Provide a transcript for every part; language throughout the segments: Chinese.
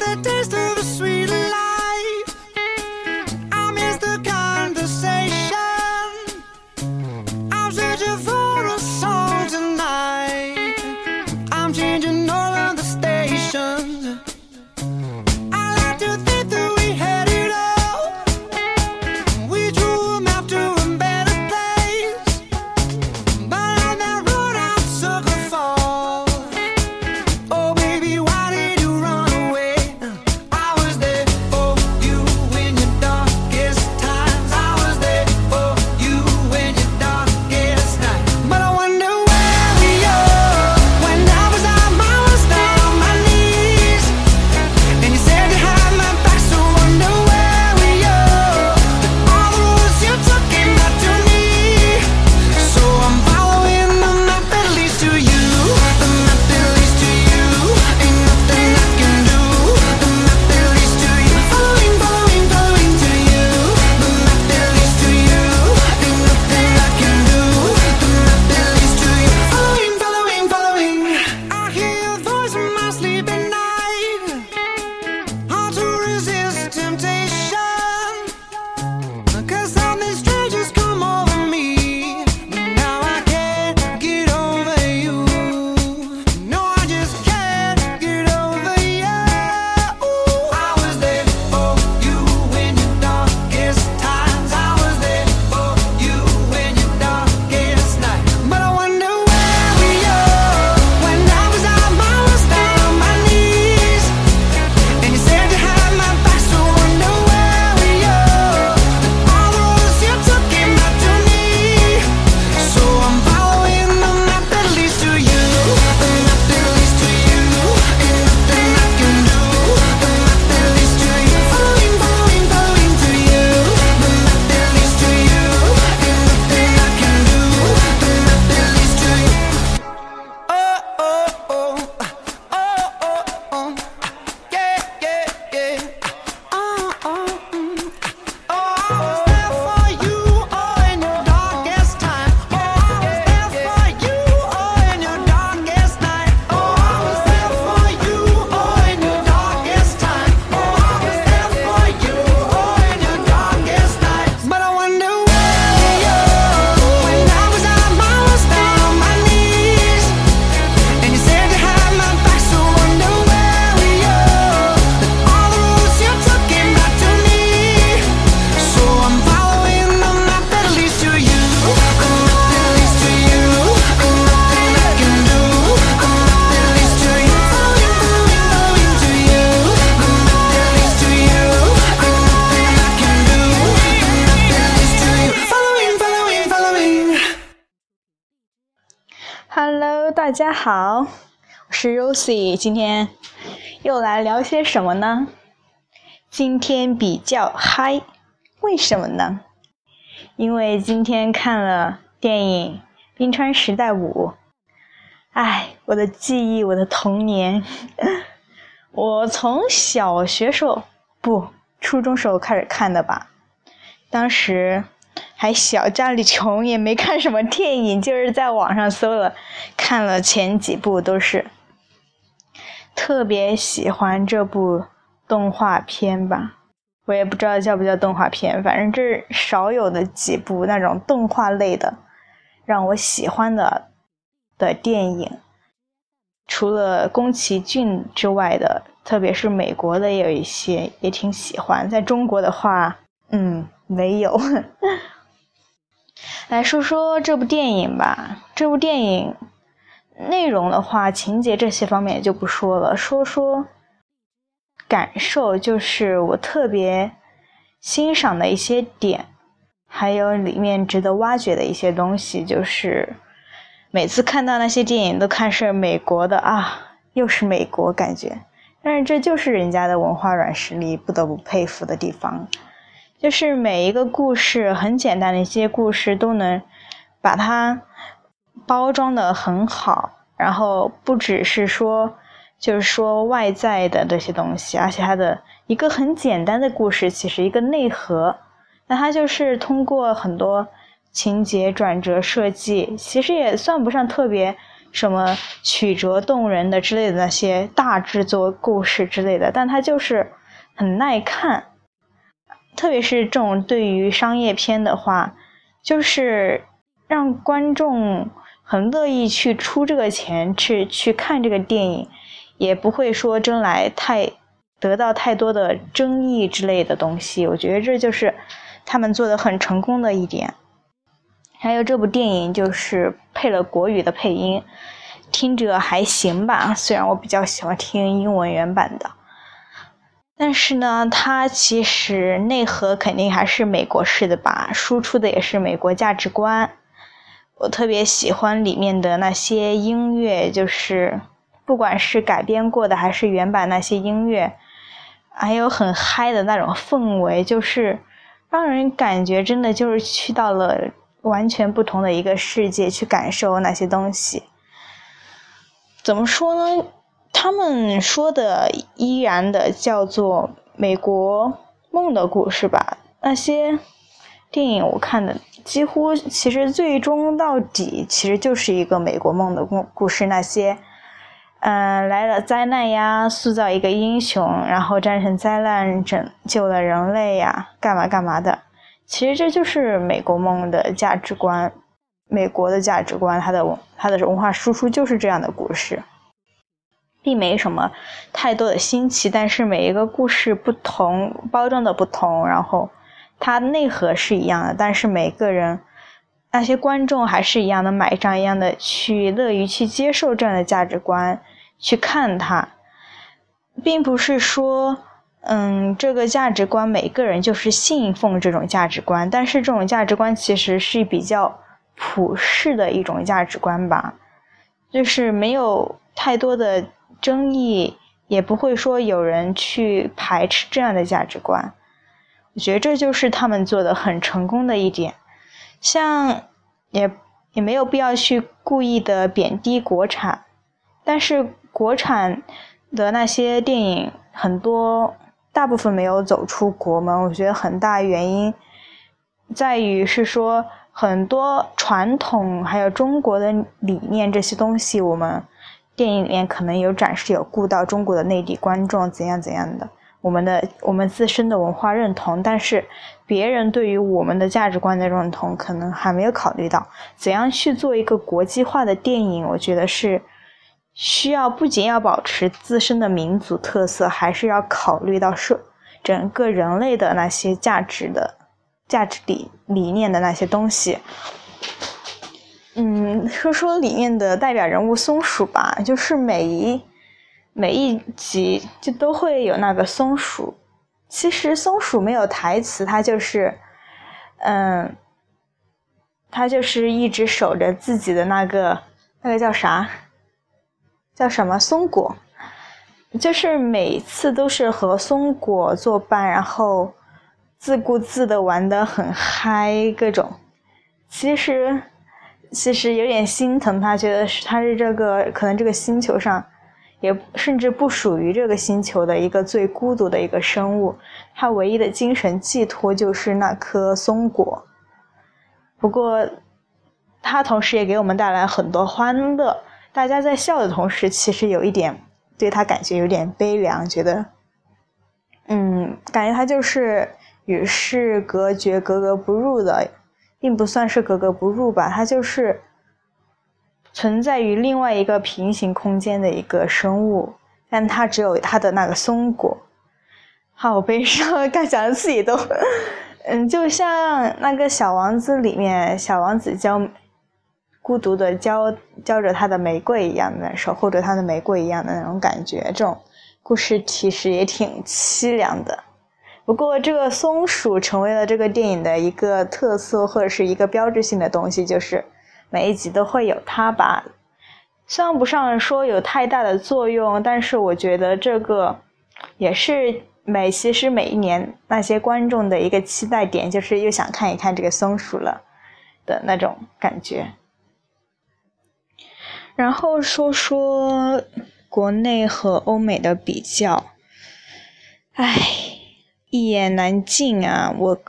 the taste 好，我是 Rosie，今天又来聊些什么呢？今天比较嗨，为什么呢？因为今天看了电影《冰川时代五》，哎，我的记忆，我的童年，我从小学时候不，初中时候开始看的吧，当时还小，家里穷，也没看什么电影，就是在网上搜了，看了前几部都是。特别喜欢这部动画片吧，我也不知道叫不叫动画片，反正这是少有的几部那种动画类的让我喜欢的的电影。除了宫崎骏之外的，特别是美国的，也有一些也挺喜欢。在中国的话，嗯，没有。来说说这部电影吧。这部电影内容的话，情节这些方面就不说了，说说感受，就是我特别欣赏的一些点，还有里面值得挖掘的一些东西。就是每次看到那些电影，都看是美国的啊，又是美国感觉，但是这就是人家的文化软实力，不得不佩服的地方。就是每一个故事很简单的一些故事都能把它包装的很好，然后不只是说就是说外在的这些东西，而且它的一个很简单的故事，其实一个内核，那它就是通过很多情节转折设计，其实也算不上特别什么曲折动人的之类的那些大制作故事之类的，但它就是很耐看。特别是这种对于商业片的话，就是让观众很乐意去出这个钱去去看这个电影，也不会说争来太得到太多的争议之类的东西。我觉得这就是他们做的很成功的一点。还有这部电影就是配了国语的配音，听着还行吧。虽然我比较喜欢听英文原版的，但是呢，它其实内核肯定还是美国式的吧，输出的也是美国价值观。我特别喜欢里面的那些音乐，就是不管是改编过的还是原版那些音乐，还有很嗨的那种氛围，就是让人感觉真的就是去到了。完全不同的一个世界去感受那些东西，怎么说呢？他们说的依然的叫做美国梦的故事吧。那些电影我看的几乎，其实最终到底其实就是一个美国梦的故故事。那些，嗯，来了灾难呀，塑造一个英雄，然后战胜灾难，拯救了人类呀，干嘛干嘛的。其实这就是美国梦的价值观，美国的价值观，它的它的文化输出就是这样的故事，并没什么太多的新奇。但是每一个故事不同，包装的不同，然后它内核是一样的，但是每个人那些观众还是一样的买账，一样的去乐于去接受这样的价值观，去看它，并不是说。嗯，这个价值观，每个人就是信奉这种价值观，但是这种价值观其实是比较普世的一种价值观吧，就是没有太多的争议，也不会说有人去排斥这样的价值观。我觉得这就是他们做的很成功的一点，像也也没有必要去故意的贬低国产，但是国产的那些电影很多。大部分没有走出国门，我觉得很大原因在于是说很多传统还有中国的理念这些东西，我们电影里面可能有展示有顾到中国的内地观众怎样怎样的，我们的我们自身的文化认同，但是别人对于我们的价值观的认同可能还没有考虑到怎样去做一个国际化的电影，我觉得是。需要不仅要保持自身的民族特色，还是要考虑到社整个人类的那些价值的价值理理念的那些东西。说说里面的代表人物松鼠吧，就是每一每一集就都会有那个松鼠。其实松鼠没有台词，它就是嗯，它就是一直守着自己的那个那个叫啥？叫什么松果？就是每次都是和松果作伴，然后自顾自的玩的很嗨，各种。其实其实有点心疼他，觉得是他是这个可能这个星球上，也甚至不属于这个星球的一个最孤独的一个生物。他唯一的精神寄托就是那颗松果。不过，他同时也给我们带来很多欢乐。大家在笑的同时，其实有一点对他感觉有点悲凉，觉得，嗯，感觉他就是与世隔绝、格格不入的，并不算是格格不入吧，它就是存在于另外一个平行空间的一个生物，但它只有它的那个松果，好悲伤，刚讲的自己都，嗯，就像那个小王子里面，小王子教。孤独的浇浇着他的玫瑰一样的守护着他的玫瑰一样的那种感觉，这种故事其实也挺凄凉的。不过，这个松鼠成为了这个电影的一个特色或者是一个标志性的东西，就是每一集都会有它吧。算不上说有太大的作用，但是我觉得这个也是每其实每一年那些观众的一个期待点，就是又想看一看这个松鼠了的那种感觉。然后说说国内和欧美的比较，唉，一言难尽啊！我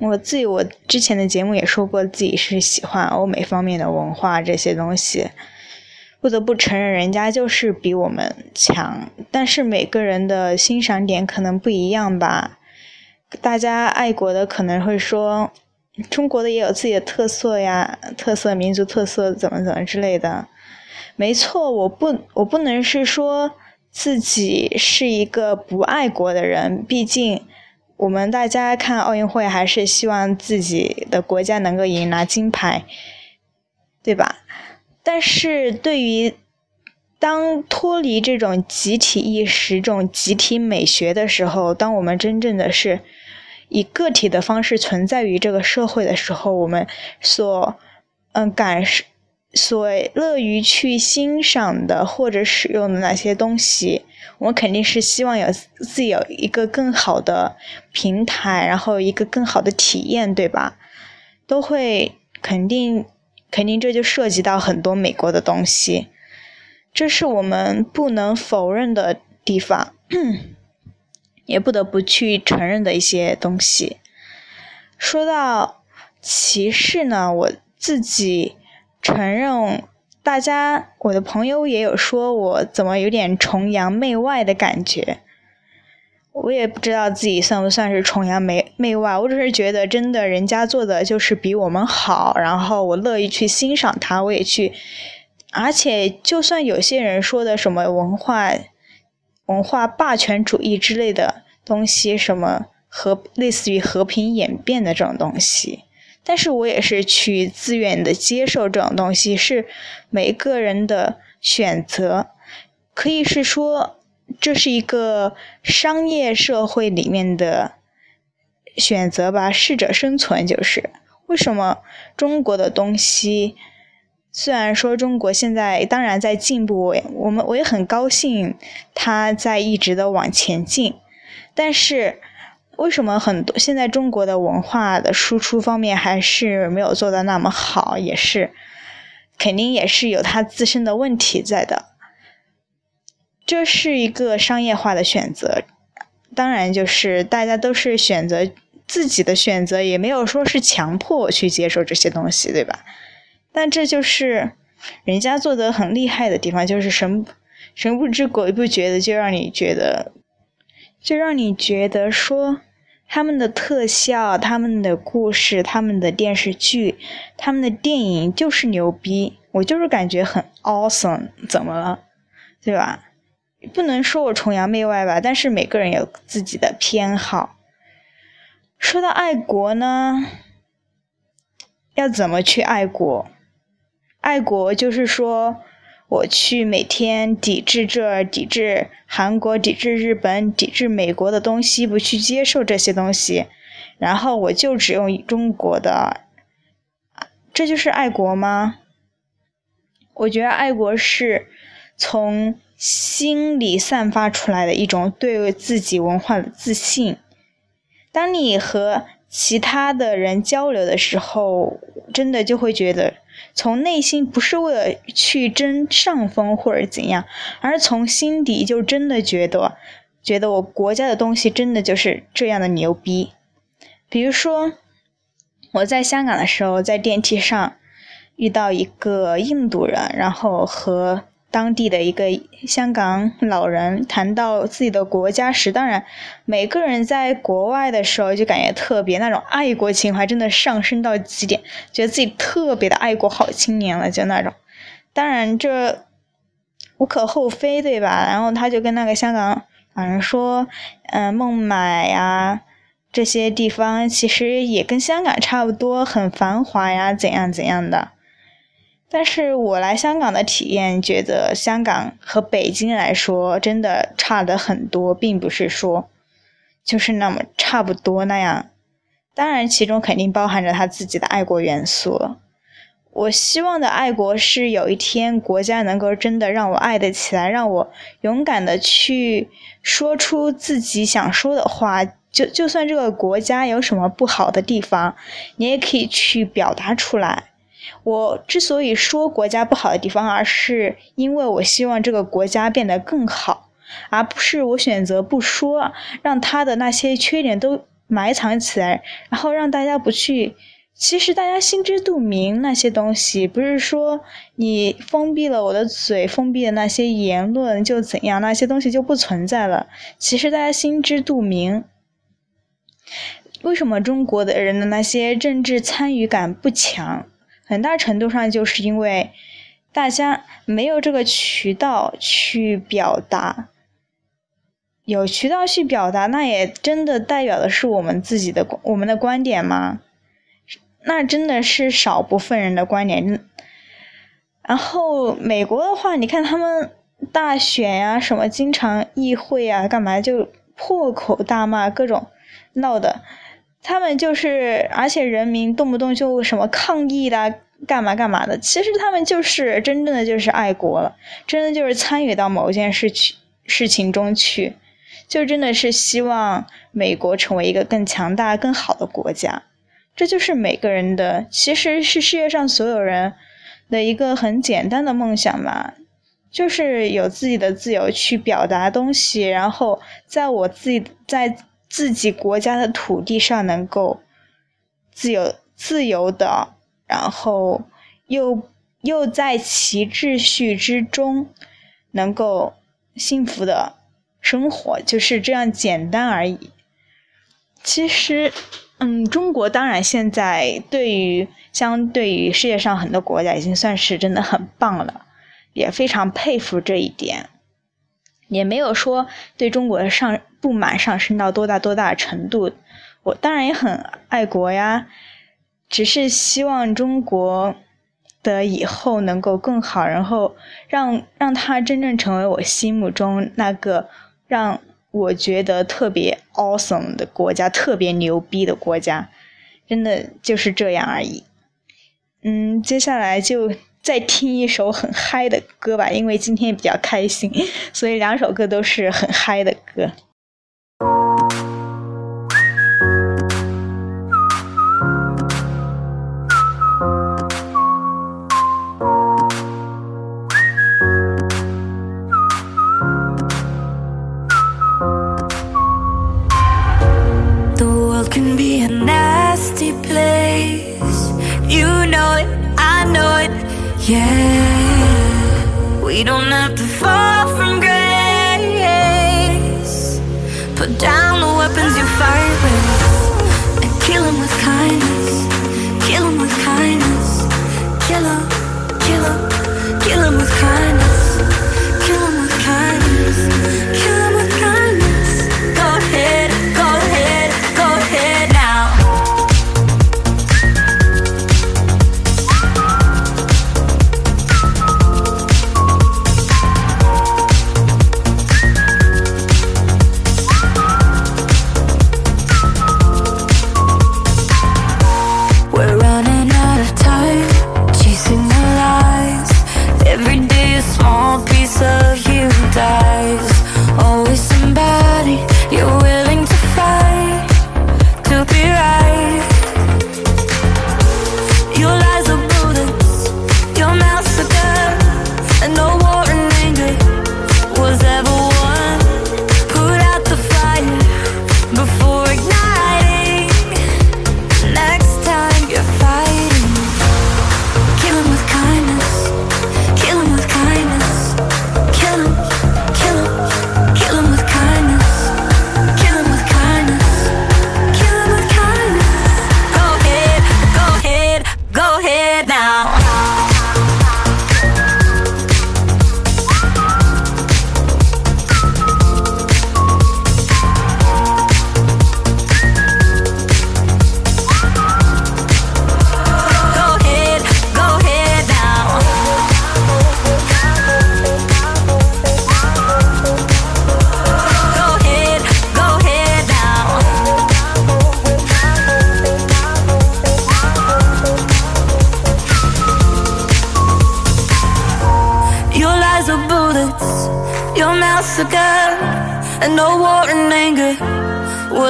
我自己我之前的节目也说过，自己是喜欢欧美方面的文化这些东西。不得不承认，人家就是比我们强。但是每个人的欣赏点可能不一样吧。大家爱国的可能会说，中国的也有自己的特色呀，特色民族特色怎么怎么之类的。没错，我不我不能是说自己是一个不爱国的人，毕竟我们大家看奥运会还是希望自己的国家能够赢拿金牌，对吧？但是对于当脱离这种集体意识、这种集体美学的时候，当我们真正的是以个体的方式存在于这个社会的时候，我们所嗯感受、所乐于去欣赏的或者使用的那些东西，我肯定是希望有自己有一个更好的平台，然后一个更好的体验，对吧？都会肯定。肯定这就涉及到很多美国的东西，这是我们不能否认的地方，也不得不去承认的一些东西。说到歧视呢，我自己承认，大家我的朋友也有说我怎么有点崇洋媚外的感觉。我也不知道自己算不算是崇洋媚媚外，我只是觉得真的人家做的就是比我们好，然后我乐意去欣赏他，我也去，而且就算有些人说的什么文化文化霸权主义之类的东西，什么和类似于和平演变的这种东西，但是我也是去自愿的接受这种东西，是每个人的选择，可以是说。这是一个商业社会里面的选择吧，适者生存就是为什么中国的东西，虽然说中国现在当然在进步，我我们我也很高兴它在一直的往前进，但是为什么很多现在中国的文化的输出方面还是没有做到那么好，也是肯定也是有它自身的问题在的。这是一个商业化的选择，当然就是大家都是选择自己的选择，也没有说是强迫我去接受这些东西，对吧？但这就是人家做的很厉害的地方，就是神神不知鬼不觉的就让你觉得，就让你觉得说他们的特效、他们的故事、他们的电视剧、他们的电影就是牛逼，我就是感觉很 awesome，怎么了，对吧？不能说我崇洋媚外吧，但是每个人有自己的偏好。说到爱国呢，要怎么去爱国？爱国就是说，我去每天抵制这、抵制韩国、抵制日本、抵制美国的东西，不去接受这些东西，然后我就只用中国的，这就是爱国吗？我觉得爱国是从。心里散发出来的一种对自己文化的自信。当你和其他的人交流的时候，真的就会觉得，从内心不是为了去争上风或者怎样，而从心底就真的觉得，觉得我国家的东西真的就是这样的牛逼。比如说，我在香港的时候，在电梯上遇到一个印度人，然后和。当地的一个香港老人谈到自己的国家时，当然，每个人在国外的时候就感觉特别那种爱国情怀，真的上升到极点，觉得自己特别的爱国好青年了，就那种。当然这无可厚非，对吧？然后他就跟那个香港老人说：“嗯，孟买呀这些地方其实也跟香港差不多，很繁华呀，怎样怎样的。”但是我来香港的体验，觉得香港和北京来说真的差的很多，并不是说就是那么差不多那样。当然，其中肯定包含着他自己的爱国元素。我希望的爱国是有一天国家能够真的让我爱得起来，让我勇敢的去说出自己想说的话。就就算这个国家有什么不好的地方，你也可以去表达出来。我之所以说国家不好的地方，而是因为我希望这个国家变得更好，而不是我选择不说，让他的那些缺点都埋藏起来，然后让大家不去其实大家心知肚明，那些东西不是说你封闭了我的嘴，封闭了那些言论就怎样，那些东西就不存在了。其实大家心知肚明，为什么中国的人的那些政治参与感不强？很大程度上就是因为大家没有这个渠道去表达。有渠道去表达，那也真的代表的是我们自己的我们的观点吗？那真的是少部分人的观点。然后美国的话，你看他们大选呀，什么经常议会啊，干嘛就破口大骂，各种闹的。他们就是，而且人民动不动就什么抗议啦，干嘛干嘛的。其实他们就是真正的就是爱国了，真的就是参与到某件事去事情中去，就真的是希望美国成为一个更强大、更好的国家。这就是每个人的，其实是世界上所有人的一个很简单的梦想嘛，就是有自己的自由去表达东西，然后在我自己在自己国家的土地上能够自由自由的，然后又又在其秩序之中能够幸福的生活，就是这样简单而已。其实。嗯，中国当然现在对于相对于世界上很多国家已经算是真的很棒了，也非常佩服这一点，也没有说对中国的上不满上升到多大多大程度。我当然也很爱国呀，只是希望中国的以后能够更好，然后让让它真正成为我心目中那个让。我觉得特别 awesome 的国家，特别牛逼的国家，真的就是这样而已。嗯，接下来就再听一首很嗨的歌吧，因为今天也比较开心，所以两首歌都是很嗨的歌。Yeah, we don't have to fall from grace. Put down the weapons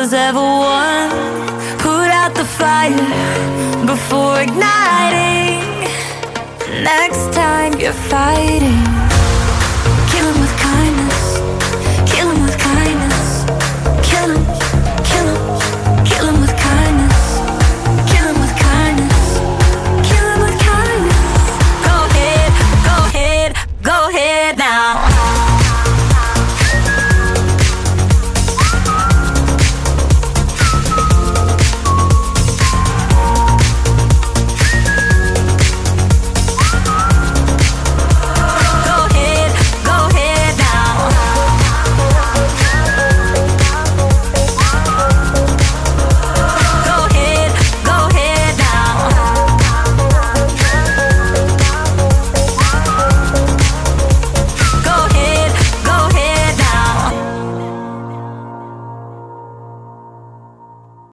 was ever won. Put out the fire before igniting. Next time you're fighting,